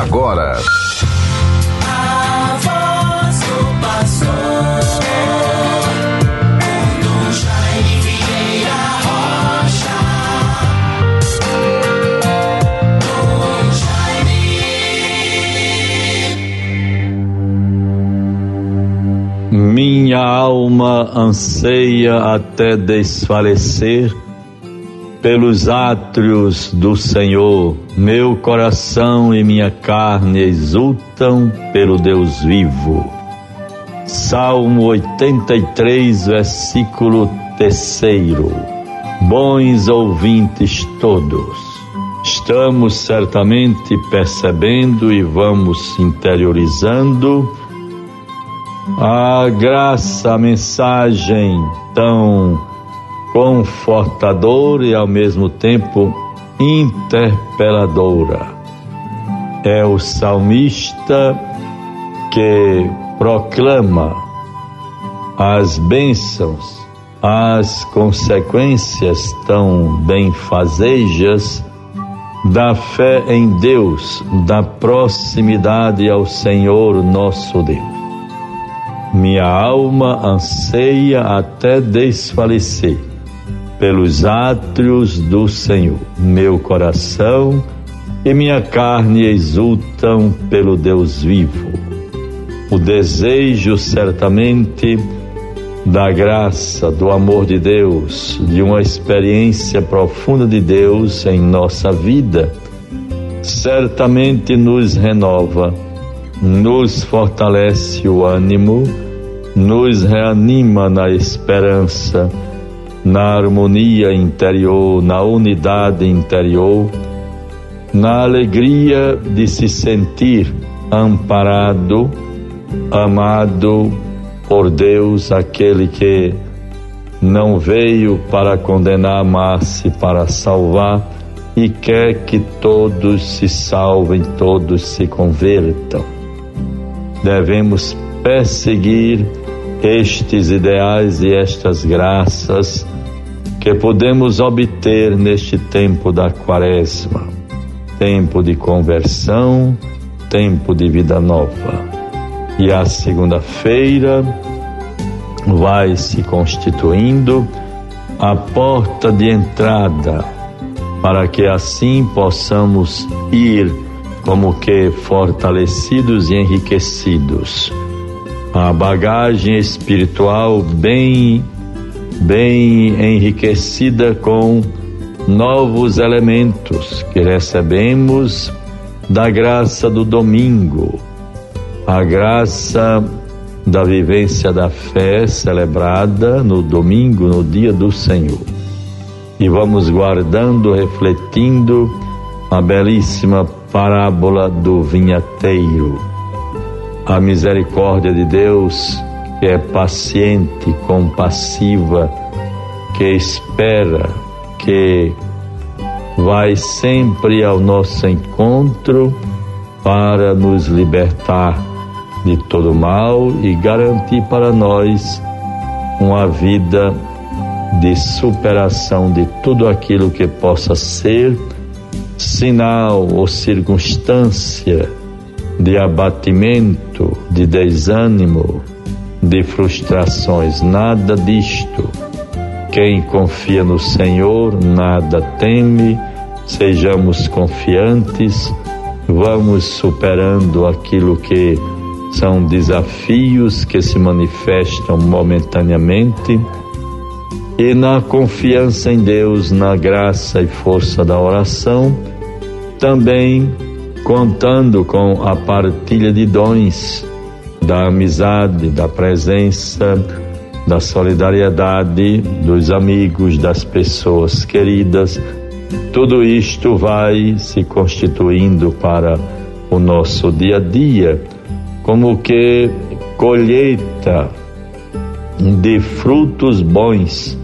agora. A voz do Minha alma anseia até desfalecer pelos átrios do Senhor. Meu coração e minha carne exultam pelo Deus vivo. Salmo 83, versículo 3. Bons ouvintes todos, estamos certamente percebendo e vamos interiorizando a graça, a mensagem tão confortadora e ao mesmo tempo interpeladora. É o salmista que proclama as bênçãos, as consequências tão benfazejas da fé em Deus, da proximidade ao Senhor nosso Deus. Minha alma anseia até desfalecer pelos átrios do Senhor. Meu coração e minha carne exultam pelo Deus vivo. O desejo, certamente, da graça, do amor de Deus, de uma experiência profunda de Deus em nossa vida, certamente nos renova, nos fortalece o ânimo nos reanima na esperança, na harmonia interior, na unidade interior, na alegria de se sentir amparado, amado por Deus, aquele que não veio para condenar, mas para salvar e quer que todos se salvem, todos se convertam. Devemos perseguir estes ideais e estas graças que podemos obter neste tempo da Quaresma, tempo de conversão, tempo de vida nova. E a segunda-feira vai se constituindo a porta de entrada para que assim possamos ir como que fortalecidos e enriquecidos a bagagem espiritual bem bem enriquecida com novos elementos que recebemos da graça do domingo, a graça da vivência da fé celebrada no domingo, no dia do Senhor. E vamos guardando, refletindo a belíssima parábola do vinhateiro a misericórdia de Deus, que é paciente, compassiva, que espera, que vai sempre ao nosso encontro para nos libertar de todo mal e garantir para nós uma vida de superação de tudo aquilo que possa ser sinal ou circunstância de abatimento, de desânimo, de frustrações, nada disto. Quem confia no Senhor nada teme, sejamos confiantes, vamos superando aquilo que são desafios que se manifestam momentaneamente. E na confiança em Deus, na graça e força da oração, também contando com a partilha de dons, da amizade, da presença, da solidariedade dos amigos, das pessoas queridas. Tudo isto vai se constituindo para o nosso dia a dia, como que colheita de frutos bons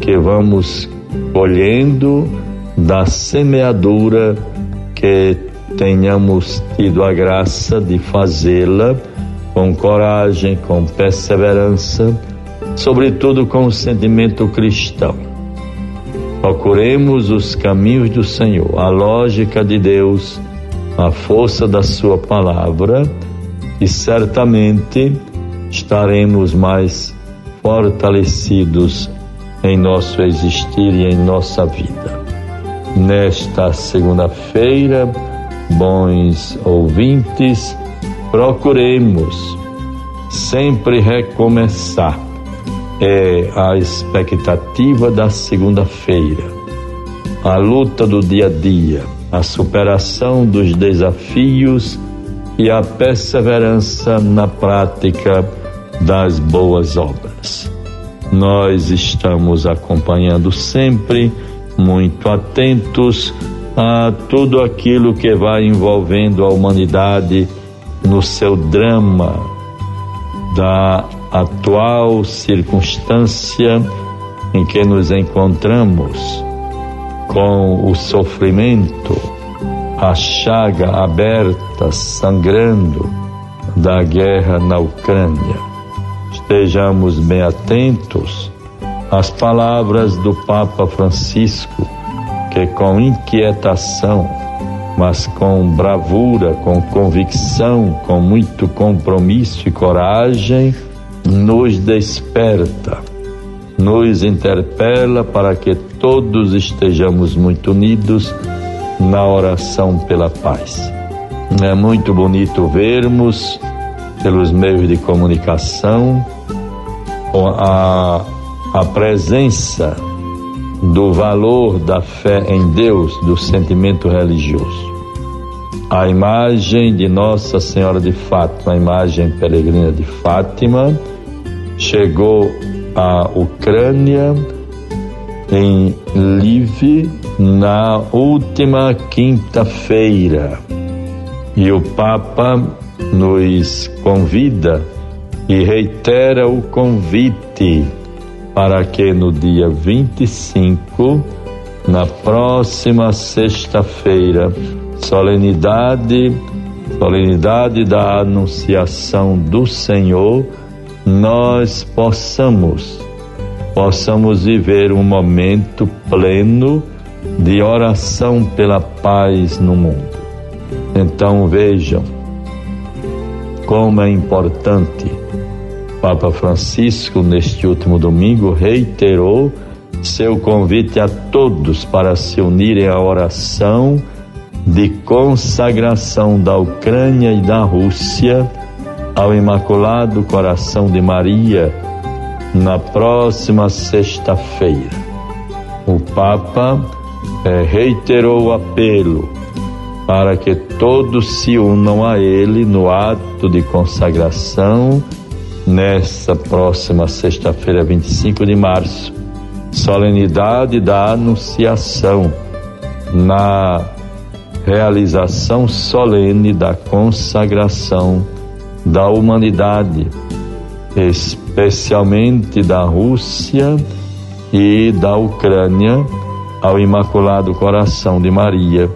que vamos colhendo da semeadura que tenhamos tido a graça de fazê-la com coragem, com perseverança, sobretudo com o sentimento cristão. Procuremos os caminhos do Senhor, a lógica de Deus, a força da Sua palavra e certamente estaremos mais fortalecidos em nosso existir e em nossa vida. Nesta segunda-feira, bons ouvintes, procuremos sempre recomeçar. É a expectativa da segunda-feira, a luta do dia a dia, a superação dos desafios e a perseverança na prática das boas obras. Nós estamos acompanhando sempre, muito atentos a tudo aquilo que vai envolvendo a humanidade no seu drama da atual circunstância em que nos encontramos, com o sofrimento, a chaga aberta, sangrando da guerra na Ucrânia. Estejamos bem atentos às palavras do Papa Francisco, que com inquietação, mas com bravura, com convicção, com muito compromisso e coragem, nos desperta, nos interpela para que todos estejamos muito unidos na oração pela paz. É muito bonito vermos pelos meios de comunicação a, a presença do valor da fé em Deus, do sentimento religioso. A imagem de Nossa Senhora de Fátima, a imagem peregrina de Fátima, chegou à Ucrânia em Lviv na última quinta-feira. E o Papa nos convida e reitera o convite para que no dia 25, na próxima sexta-feira, solenidade, solenidade da anunciação do Senhor, nós possamos possamos viver um momento pleno de oração pela paz no mundo. Então vejam como é importante. Papa Francisco, neste último domingo, reiterou seu convite a todos para se unirem à oração de consagração da Ucrânia e da Rússia ao Imaculado Coração de Maria na próxima sexta-feira. O Papa é, reiterou o apelo para que todos se unam a ele no ato de consagração nesta próxima sexta-feira, 25 de março, solenidade da Anunciação, na realização solene da consagração da humanidade, especialmente da Rússia e da Ucrânia ao Imaculado Coração de Maria,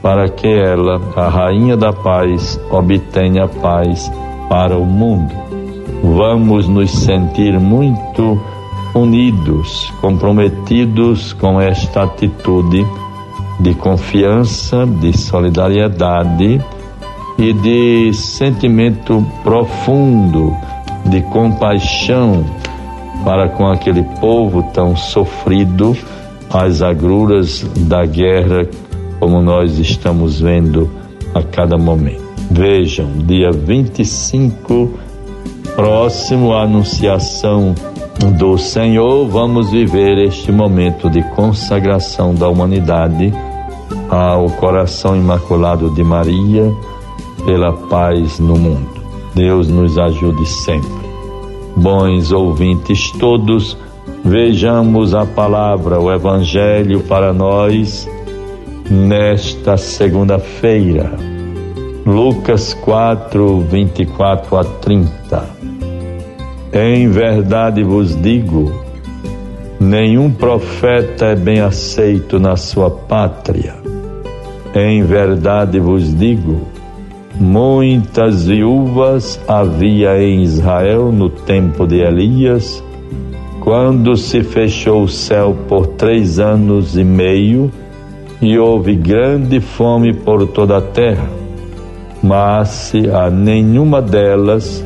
para que ela, a Rainha da Paz, obtenha paz para o mundo. Vamos nos sentir muito unidos, comprometidos com esta atitude de confiança, de solidariedade e de sentimento profundo de compaixão para com aquele povo tão sofrido às agruras da guerra, como nós estamos vendo a cada momento. Vejam, dia 25, próximo à anunciação do Senhor, vamos viver este momento de consagração da humanidade ao coração imaculado de Maria pela paz no mundo. Deus nos ajude sempre. Bons ouvintes todos, Vejamos a palavra, o Evangelho para nós nesta segunda-feira. Lucas 4, 24 a 30. Em verdade vos digo: nenhum profeta é bem aceito na sua pátria. Em verdade vos digo: muitas viúvas havia em Israel no tempo de Elias quando se fechou o céu por três anos e meio e houve grande fome por toda a terra. mas a nenhuma delas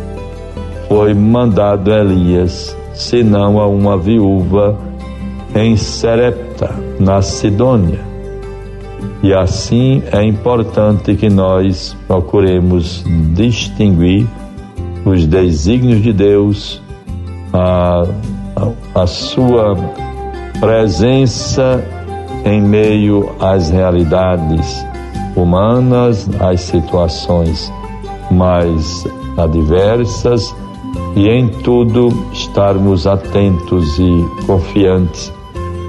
foi mandado Elias, senão a uma viúva em Serepta, na Sidônia. E assim é importante que nós procuremos distinguir os desígnios de Deus, a, a, a sua presença em meio às realidades humanas, às situações mais adversas e em tudo estarmos atentos e confiantes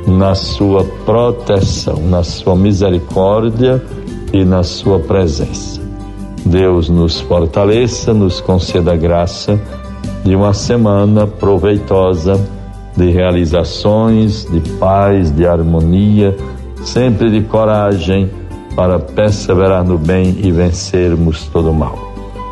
na sua proteção, na sua misericórdia e na sua presença. Deus nos fortaleça, nos conceda graça de uma semana proveitosa de realizações, de paz, de harmonia, sempre de coragem para perseverar no bem e vencermos todo o mal.